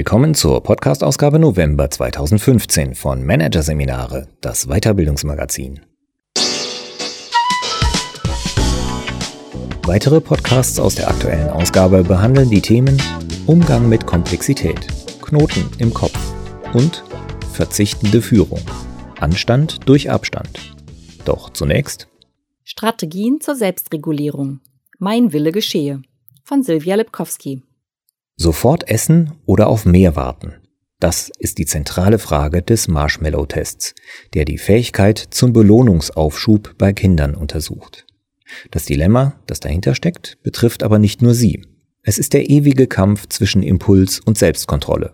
Willkommen zur Podcast-Ausgabe November 2015 von Managerseminare, das Weiterbildungsmagazin. Weitere Podcasts aus der aktuellen Ausgabe behandeln die Themen Umgang mit Komplexität, Knoten im Kopf und verzichtende Führung, Anstand durch Abstand. Doch zunächst Strategien zur Selbstregulierung. Mein Wille geschehe von Silvia Lipkowski. Sofort essen oder auf mehr warten? Das ist die zentrale Frage des Marshmallow-Tests, der die Fähigkeit zum Belohnungsaufschub bei Kindern untersucht. Das Dilemma, das dahinter steckt, betrifft aber nicht nur sie. Es ist der ewige Kampf zwischen Impuls und Selbstkontrolle.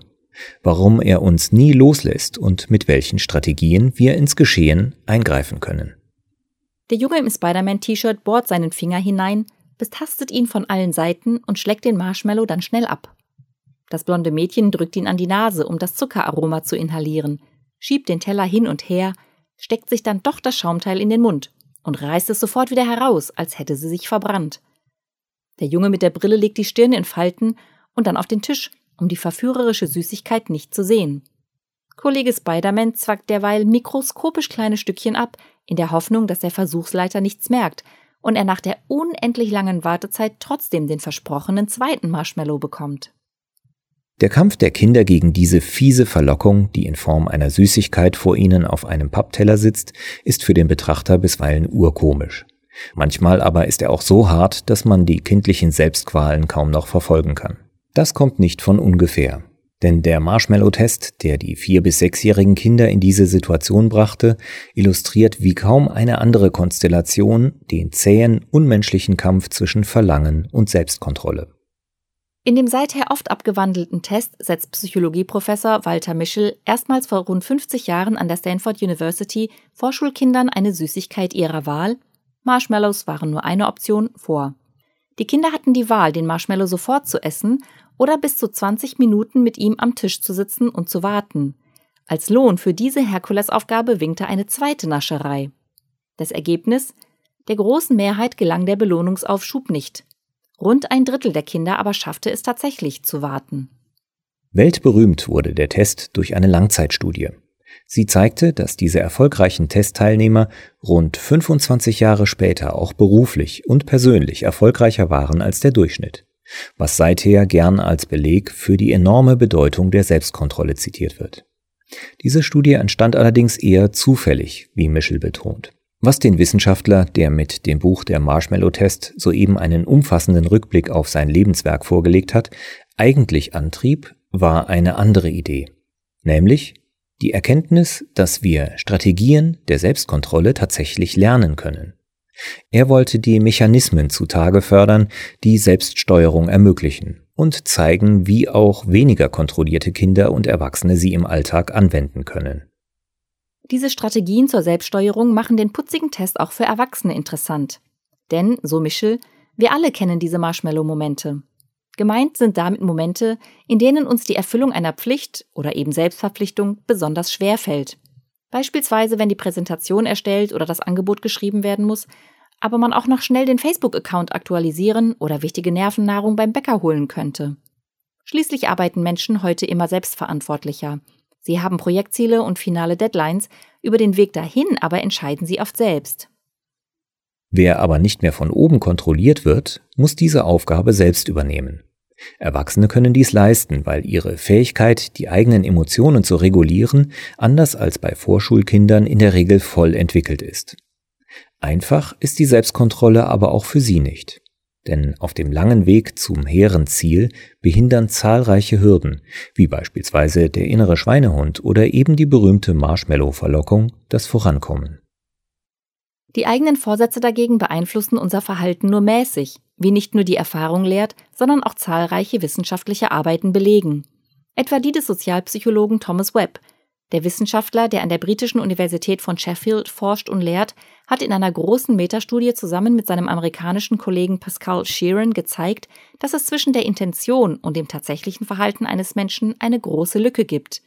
Warum er uns nie loslässt und mit welchen Strategien wir ins Geschehen eingreifen können. Der Junge im Spider-Man-T-Shirt bohrt seinen Finger hinein, betastet ihn von allen Seiten und schlägt den Marshmallow dann schnell ab. Das blonde Mädchen drückt ihn an die Nase, um das Zuckeraroma zu inhalieren, schiebt den Teller hin und her, steckt sich dann doch das Schaumteil in den Mund und reißt es sofort wieder heraus, als hätte sie sich verbrannt. Der Junge mit der Brille legt die Stirn in Falten und dann auf den Tisch, um die verführerische Süßigkeit nicht zu sehen. Kollege Spider-Man zwackt derweil mikroskopisch kleine Stückchen ab, in der Hoffnung, dass der Versuchsleiter nichts merkt und er nach der unendlich langen Wartezeit trotzdem den versprochenen zweiten Marshmallow bekommt. Der Kampf der Kinder gegen diese fiese Verlockung, die in Form einer Süßigkeit vor ihnen auf einem Pappteller sitzt, ist für den Betrachter bisweilen urkomisch. Manchmal aber ist er auch so hart, dass man die kindlichen Selbstqualen kaum noch verfolgen kann. Das kommt nicht von ungefähr. Denn der Marshmallow-Test, der die vier- bis sechsjährigen Kinder in diese Situation brachte, illustriert wie kaum eine andere Konstellation den zähen, unmenschlichen Kampf zwischen Verlangen und Selbstkontrolle. In dem seither oft abgewandelten Test setzt Psychologieprofessor Walter Mischel erstmals vor rund 50 Jahren an der Stanford University Vorschulkindern eine Süßigkeit ihrer Wahl, Marshmallows waren nur eine Option, vor. Die Kinder hatten die Wahl, den Marshmallow sofort zu essen oder bis zu 20 Minuten mit ihm am Tisch zu sitzen und zu warten. Als Lohn für diese Herkulesaufgabe winkte eine zweite Nascherei. Das Ergebnis? Der großen Mehrheit gelang der Belohnungsaufschub nicht. Rund ein Drittel der Kinder aber schaffte es tatsächlich zu warten. Weltberühmt wurde der Test durch eine Langzeitstudie. Sie zeigte, dass diese erfolgreichen Testteilnehmer rund 25 Jahre später auch beruflich und persönlich erfolgreicher waren als der Durchschnitt, was seither gern als Beleg für die enorme Bedeutung der Selbstkontrolle zitiert wird. Diese Studie entstand allerdings eher zufällig, wie Michel betont. Was den Wissenschaftler, der mit dem Buch Der Marshmallow-Test soeben einen umfassenden Rückblick auf sein Lebenswerk vorgelegt hat, eigentlich antrieb, war eine andere Idee. Nämlich die Erkenntnis, dass wir Strategien der Selbstkontrolle tatsächlich lernen können. Er wollte die Mechanismen zutage fördern, die Selbststeuerung ermöglichen und zeigen, wie auch weniger kontrollierte Kinder und Erwachsene sie im Alltag anwenden können. Diese Strategien zur Selbststeuerung machen den putzigen Test auch für Erwachsene interessant. Denn, so Michel, wir alle kennen diese Marshmallow-Momente. Gemeint sind damit Momente, in denen uns die Erfüllung einer Pflicht oder eben Selbstverpflichtung besonders schwer fällt. Beispielsweise, wenn die Präsentation erstellt oder das Angebot geschrieben werden muss, aber man auch noch schnell den Facebook-Account aktualisieren oder wichtige Nervennahrung beim Bäcker holen könnte. Schließlich arbeiten Menschen heute immer selbstverantwortlicher Sie haben Projektziele und finale Deadlines, über den Weg dahin aber entscheiden sie oft selbst. Wer aber nicht mehr von oben kontrolliert wird, muss diese Aufgabe selbst übernehmen. Erwachsene können dies leisten, weil ihre Fähigkeit, die eigenen Emotionen zu regulieren, anders als bei Vorschulkindern in der Regel voll entwickelt ist. Einfach ist die Selbstkontrolle aber auch für sie nicht. Denn auf dem langen Weg zum hehren Ziel behindern zahlreiche Hürden, wie beispielsweise der innere Schweinehund oder eben die berühmte Marshmallow-Verlockung, das Vorankommen. Die eigenen Vorsätze dagegen beeinflussen unser Verhalten nur mäßig, wie nicht nur die Erfahrung lehrt, sondern auch zahlreiche wissenschaftliche Arbeiten belegen. Etwa die des Sozialpsychologen Thomas Webb, der Wissenschaftler, der an der britischen Universität von Sheffield forscht und lehrt, hat in einer großen Metastudie zusammen mit seinem amerikanischen Kollegen Pascal Sheeran gezeigt, dass es zwischen der Intention und dem tatsächlichen Verhalten eines Menschen eine große Lücke gibt.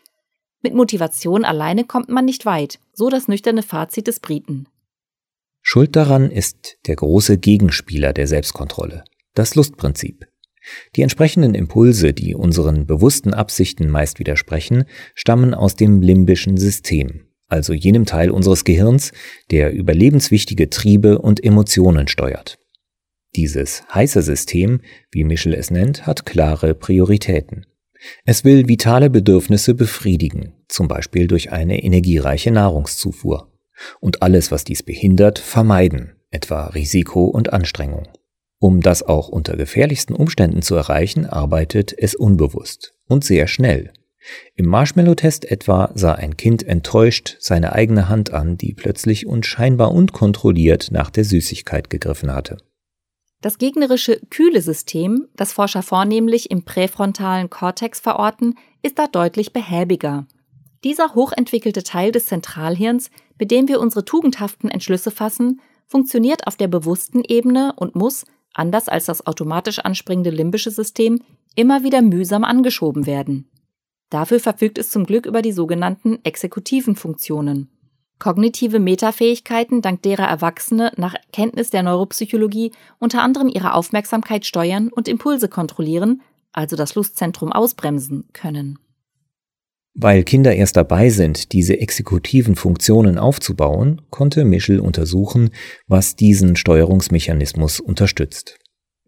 Mit Motivation alleine kommt man nicht weit, so das nüchterne Fazit des Briten. Schuld daran ist der große Gegenspieler der Selbstkontrolle, das Lustprinzip. Die entsprechenden Impulse, die unseren bewussten Absichten meist widersprechen, stammen aus dem limbischen System, also jenem Teil unseres Gehirns, der überlebenswichtige Triebe und Emotionen steuert. Dieses heiße System, wie Michel es nennt, hat klare Prioritäten. Es will vitale Bedürfnisse befriedigen, zum Beispiel durch eine energiereiche Nahrungszufuhr. Und alles, was dies behindert, vermeiden, etwa Risiko und Anstrengung. Um das auch unter gefährlichsten Umständen zu erreichen, arbeitet es unbewusst und sehr schnell. Im Marshmallow-Test etwa sah ein Kind enttäuscht seine eigene Hand an, die plötzlich und scheinbar unkontrolliert nach der Süßigkeit gegriffen hatte. Das gegnerische kühle System, das Forscher vornehmlich im präfrontalen Kortex verorten, ist da deutlich behäbiger. Dieser hochentwickelte Teil des Zentralhirns, mit dem wir unsere tugendhaften Entschlüsse fassen, funktioniert auf der bewussten Ebene und muss, anders als das automatisch anspringende limbische System, immer wieder mühsam angeschoben werden. Dafür verfügt es zum Glück über die sogenannten exekutiven Funktionen. Kognitive Metafähigkeiten, dank derer Erwachsene nach Kenntnis der Neuropsychologie unter anderem ihre Aufmerksamkeit steuern und Impulse kontrollieren, also das Lustzentrum ausbremsen können. Weil Kinder erst dabei sind, diese exekutiven Funktionen aufzubauen, konnte Michel untersuchen, was diesen Steuerungsmechanismus unterstützt.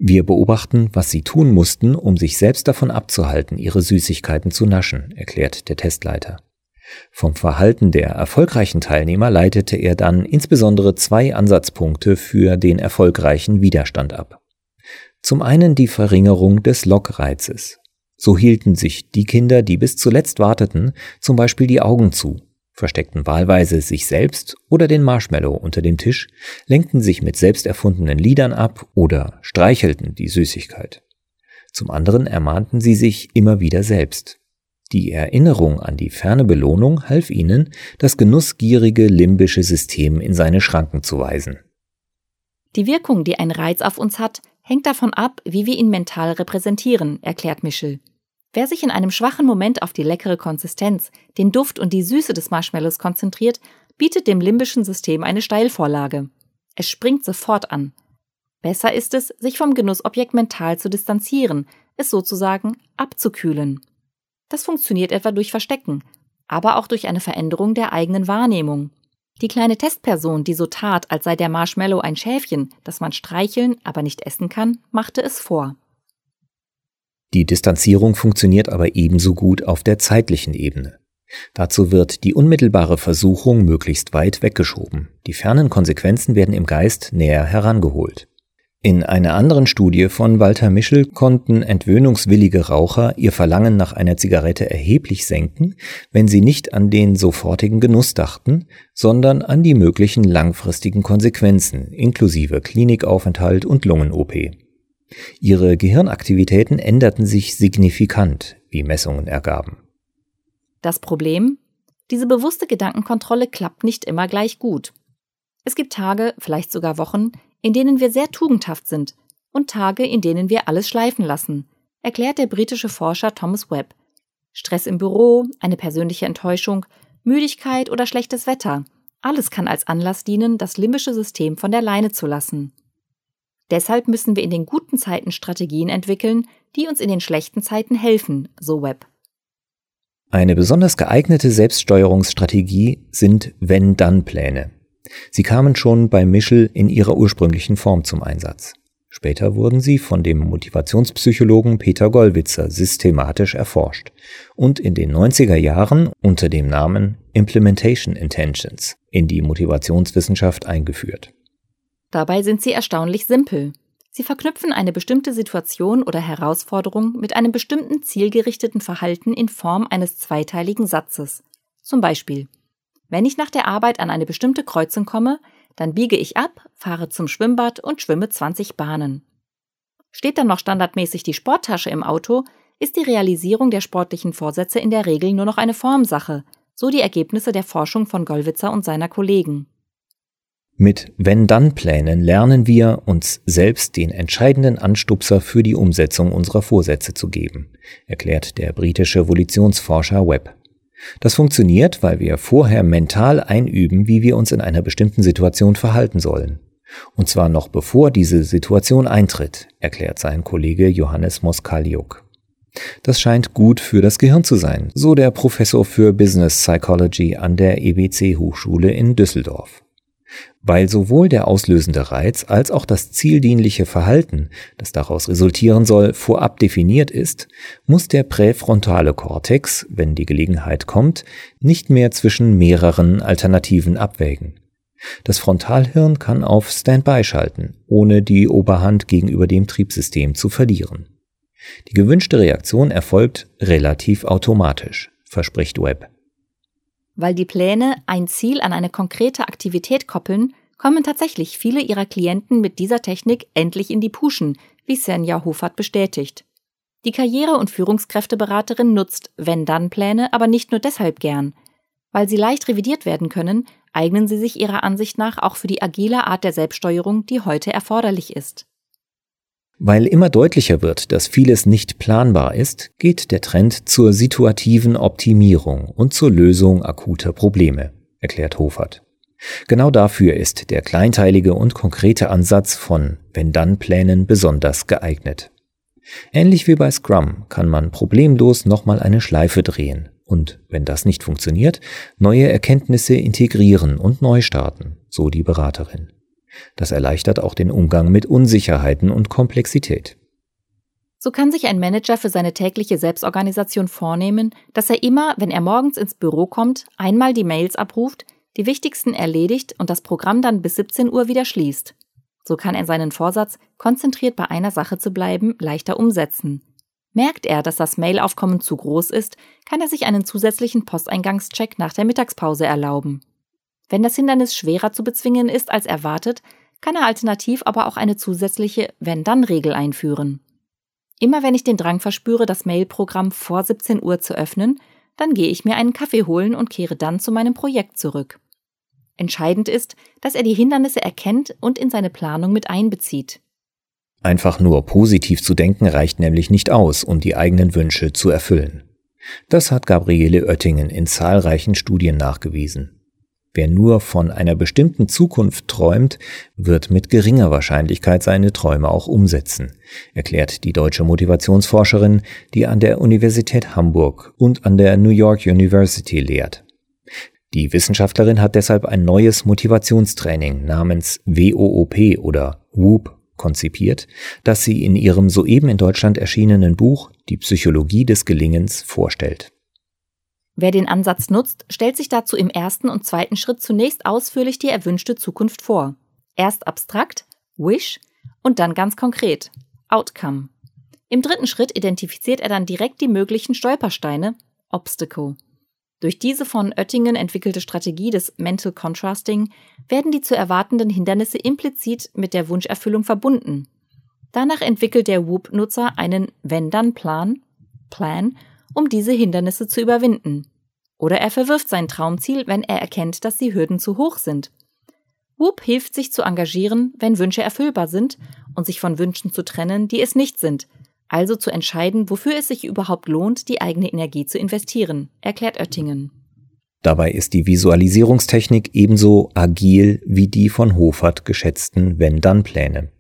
Wir beobachten, was sie tun mussten, um sich selbst davon abzuhalten, ihre Süßigkeiten zu naschen, erklärt der Testleiter. Vom Verhalten der erfolgreichen Teilnehmer leitete er dann insbesondere zwei Ansatzpunkte für den erfolgreichen Widerstand ab. Zum einen die Verringerung des Lockreizes. So hielten sich die Kinder, die bis zuletzt warteten, zum Beispiel die Augen zu, versteckten wahlweise sich selbst oder den Marshmallow unter dem Tisch, lenkten sich mit selbst erfundenen Liedern ab oder streichelten die Süßigkeit. Zum anderen ermahnten sie sich immer wieder selbst. Die Erinnerung an die ferne Belohnung half ihnen, das genussgierige limbische System in seine Schranken zu weisen. Die Wirkung, die ein Reiz auf uns hat, hängt davon ab, wie wir ihn mental repräsentieren, erklärt Michel. Wer sich in einem schwachen Moment auf die leckere Konsistenz, den Duft und die Süße des Marshmallows konzentriert, bietet dem limbischen System eine Steilvorlage. Es springt sofort an. Besser ist es, sich vom Genussobjekt mental zu distanzieren, es sozusagen abzukühlen. Das funktioniert etwa durch Verstecken, aber auch durch eine Veränderung der eigenen Wahrnehmung. Die kleine Testperson, die so tat, als sei der Marshmallow ein Schäfchen, das man streicheln, aber nicht essen kann, machte es vor. Die Distanzierung funktioniert aber ebenso gut auf der zeitlichen Ebene. Dazu wird die unmittelbare Versuchung möglichst weit weggeschoben. Die fernen Konsequenzen werden im Geist näher herangeholt. In einer anderen Studie von Walter Mischel konnten entwöhnungswillige Raucher ihr Verlangen nach einer Zigarette erheblich senken, wenn sie nicht an den sofortigen Genuss dachten, sondern an die möglichen langfristigen Konsequenzen inklusive Klinikaufenthalt und Lungen-OP. Ihre Gehirnaktivitäten änderten sich signifikant, wie Messungen ergaben. Das Problem? Diese bewusste Gedankenkontrolle klappt nicht immer gleich gut. Es gibt Tage, vielleicht sogar Wochen, in denen wir sehr tugendhaft sind und Tage, in denen wir alles schleifen lassen, erklärt der britische Forscher Thomas Webb. Stress im Büro, eine persönliche Enttäuschung, Müdigkeit oder schlechtes Wetter, alles kann als Anlass dienen, das limbische System von der Leine zu lassen. Deshalb müssen wir in den guten Zeiten Strategien entwickeln, die uns in den schlechten Zeiten helfen, so Webb. Eine besonders geeignete Selbststeuerungsstrategie sind Wenn-Dann-Pläne. Sie kamen schon bei Mischel in ihrer ursprünglichen Form zum Einsatz. Später wurden sie von dem Motivationspsychologen Peter Gollwitzer systematisch erforscht und in den 90er Jahren unter dem Namen Implementation Intentions in die Motivationswissenschaft eingeführt. Dabei sind sie erstaunlich simpel. Sie verknüpfen eine bestimmte Situation oder Herausforderung mit einem bestimmten zielgerichteten Verhalten in Form eines zweiteiligen Satzes. Zum Beispiel wenn ich nach der Arbeit an eine bestimmte Kreuzung komme, dann biege ich ab, fahre zum Schwimmbad und schwimme 20 Bahnen. Steht dann noch standardmäßig die Sporttasche im Auto, ist die Realisierung der sportlichen Vorsätze in der Regel nur noch eine Formsache, so die Ergebnisse der Forschung von Gollwitzer und seiner Kollegen. Mit Wenn-Dann-Plänen lernen wir, uns selbst den entscheidenden Anstupser für die Umsetzung unserer Vorsätze zu geben, erklärt der britische Evolutionsforscher Webb. Das funktioniert, weil wir vorher mental einüben, wie wir uns in einer bestimmten Situation verhalten sollen. Und zwar noch bevor diese Situation eintritt, erklärt sein Kollege Johannes Moskaliuk. Das scheint gut für das Gehirn zu sein, so der Professor für Business Psychology an der EBC Hochschule in Düsseldorf. Weil sowohl der auslösende Reiz als auch das zieldienliche Verhalten, das daraus resultieren soll, vorab definiert ist, muss der präfrontale Kortex, wenn die Gelegenheit kommt, nicht mehr zwischen mehreren Alternativen abwägen. Das Frontalhirn kann auf Standby schalten, ohne die Oberhand gegenüber dem Triebsystem zu verlieren. Die gewünschte Reaktion erfolgt relativ automatisch, verspricht Webb. Weil die Pläne ein Ziel an eine konkrete Aktivität koppeln, kommen tatsächlich viele ihrer Klienten mit dieser Technik endlich in die Puschen, wie Senja Hofert bestätigt. Die Karriere- und Führungskräfteberaterin nutzt Wenn-Dann-Pläne aber nicht nur deshalb gern. Weil sie leicht revidiert werden können, eignen sie sich ihrer Ansicht nach auch für die agile Art der Selbststeuerung, die heute erforderlich ist. Weil immer deutlicher wird, dass vieles nicht planbar ist, geht der Trend zur situativen Optimierung und zur Lösung akuter Probleme, erklärt Hofert. Genau dafür ist der kleinteilige und konkrete Ansatz von Wenn-Dann-Plänen besonders geeignet. Ähnlich wie bei Scrum kann man problemlos nochmal eine Schleife drehen und, wenn das nicht funktioniert, neue Erkenntnisse integrieren und neu starten, so die Beraterin. Das erleichtert auch den Umgang mit Unsicherheiten und Komplexität. So kann sich ein Manager für seine tägliche Selbstorganisation vornehmen, dass er immer, wenn er morgens ins Büro kommt, einmal die Mails abruft, die wichtigsten erledigt und das Programm dann bis 17 Uhr wieder schließt. So kann er seinen Vorsatz, konzentriert bei einer Sache zu bleiben, leichter umsetzen. Merkt er, dass das Mailaufkommen zu groß ist, kann er sich einen zusätzlichen Posteingangscheck nach der Mittagspause erlauben. Wenn das Hindernis schwerer zu bezwingen ist als erwartet, kann er alternativ aber auch eine zusätzliche Wenn-Dann-Regel einführen. Immer wenn ich den Drang verspüre, das Mailprogramm vor 17 Uhr zu öffnen, dann gehe ich mir einen Kaffee holen und kehre dann zu meinem Projekt zurück. Entscheidend ist, dass er die Hindernisse erkennt und in seine Planung mit einbezieht. Einfach nur positiv zu denken reicht nämlich nicht aus, um die eigenen Wünsche zu erfüllen. Das hat Gabriele Oettingen in zahlreichen Studien nachgewiesen. Wer nur von einer bestimmten Zukunft träumt, wird mit geringer Wahrscheinlichkeit seine Träume auch umsetzen, erklärt die deutsche Motivationsforscherin, die an der Universität Hamburg und an der New York University lehrt. Die Wissenschaftlerin hat deshalb ein neues Motivationstraining namens WOOP oder WOOP konzipiert, das sie in ihrem soeben in Deutschland erschienenen Buch Die Psychologie des Gelingens vorstellt. Wer den Ansatz nutzt, stellt sich dazu im ersten und zweiten Schritt zunächst ausführlich die erwünschte Zukunft vor. Erst abstrakt, Wish, und dann ganz konkret, Outcome. Im dritten Schritt identifiziert er dann direkt die möglichen Stolpersteine, Obstacle. Durch diese von Oettingen entwickelte Strategie des Mental Contrasting werden die zu erwartenden Hindernisse implizit mit der Wunscherfüllung verbunden. Danach entwickelt der Whoop-Nutzer einen Wenn-Dann-Plan, Plan, um diese Hindernisse zu überwinden. Oder er verwirft sein Traumziel, wenn er erkennt, dass die Hürden zu hoch sind. Whoop hilft sich zu engagieren, wenn Wünsche erfüllbar sind und sich von Wünschen zu trennen, die es nicht sind, also zu entscheiden, wofür es sich überhaupt lohnt, die eigene Energie zu investieren, erklärt Oettingen. Dabei ist die Visualisierungstechnik ebenso agil wie die von Hofert geschätzten Wenn-Dann-Pläne.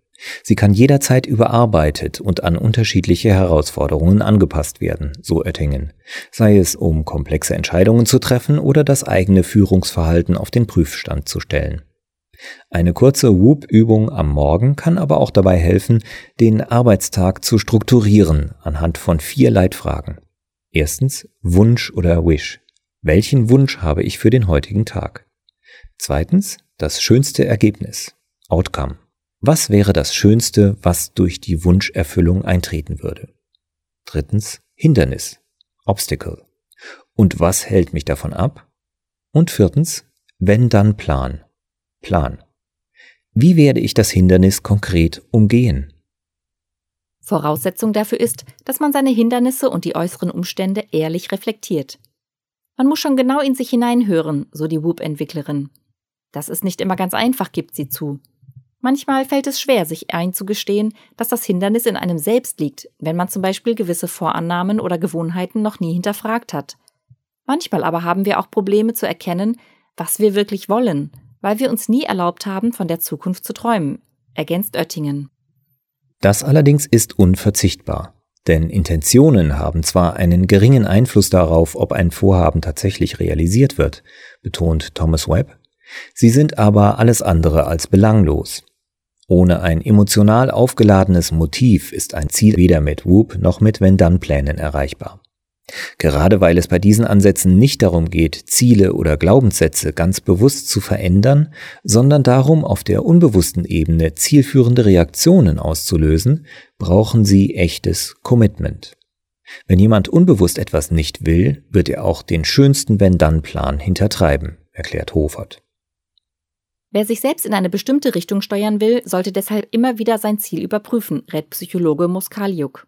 Sie kann jederzeit überarbeitet und an unterschiedliche Herausforderungen angepasst werden, so Oettingen, sei es um komplexe Entscheidungen zu treffen oder das eigene Führungsverhalten auf den Prüfstand zu stellen. Eine kurze Whoop-Übung am Morgen kann aber auch dabei helfen, den Arbeitstag zu strukturieren anhand von vier Leitfragen. Erstens Wunsch oder Wish. Welchen Wunsch habe ich für den heutigen Tag? Zweitens das schönste Ergebnis. Outcome. Was wäre das Schönste, was durch die Wunscherfüllung eintreten würde? Drittens Hindernis, Obstacle. Und was hält mich davon ab? Und viertens, wenn dann Plan, Plan. Wie werde ich das Hindernis konkret umgehen? Voraussetzung dafür ist, dass man seine Hindernisse und die äußeren Umstände ehrlich reflektiert. Man muss schon genau in sich hineinhören, so die Whoop-Entwicklerin. Das ist nicht immer ganz einfach, gibt sie zu. Manchmal fällt es schwer, sich einzugestehen, dass das Hindernis in einem selbst liegt, wenn man zum Beispiel gewisse Vorannahmen oder Gewohnheiten noch nie hinterfragt hat. Manchmal aber haben wir auch Probleme zu erkennen, was wir wirklich wollen, Weil wir uns nie erlaubt haben, von der Zukunft zu träumen, ergänzt Oettingen. Das allerdings ist unverzichtbar. Denn Intentionen haben zwar einen geringen Einfluss darauf, ob ein Vorhaben tatsächlich realisiert wird, betont Thomas Webb, sie sind aber alles andere als belanglos. Ohne ein emotional aufgeladenes Motiv ist ein Ziel weder mit Whoop noch mit Wenn-Dann-Plänen erreichbar. Gerade weil es bei diesen Ansätzen nicht darum geht, Ziele oder Glaubenssätze ganz bewusst zu verändern, sondern darum, auf der unbewussten Ebene zielführende Reaktionen auszulösen, brauchen sie echtes Commitment. Wenn jemand unbewusst etwas nicht will, wird er auch den schönsten Wenn-Dann-Plan hintertreiben, erklärt Hofert. Wer sich selbst in eine bestimmte Richtung steuern will, sollte deshalb immer wieder sein Ziel überprüfen, rät Psychologe Moskaliuk.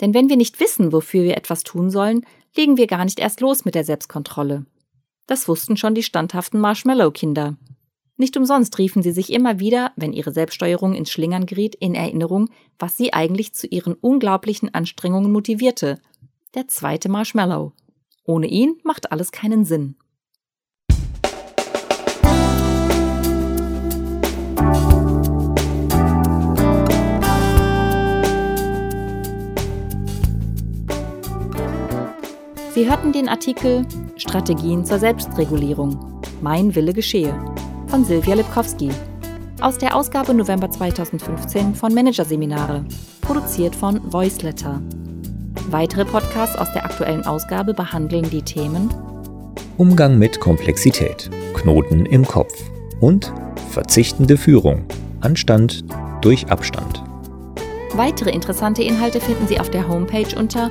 Denn wenn wir nicht wissen, wofür wir etwas tun sollen, legen wir gar nicht erst los mit der Selbstkontrolle. Das wussten schon die standhaften Marshmallow-Kinder. Nicht umsonst riefen sie sich immer wieder, wenn ihre Selbststeuerung ins Schlingern geriet, in Erinnerung, was sie eigentlich zu ihren unglaublichen Anstrengungen motivierte. Der zweite Marshmallow. Ohne ihn macht alles keinen Sinn. Sie hörten den Artikel Strategien zur Selbstregulierung. Mein Wille geschehe von Silvia Lipkowski aus der Ausgabe November 2015 von Managerseminare, produziert von Voiceletter. Weitere Podcasts aus der aktuellen Ausgabe behandeln die Themen Umgang mit Komplexität, Knoten im Kopf und verzichtende Führung, Anstand durch Abstand. Weitere interessante Inhalte finden Sie auf der Homepage unter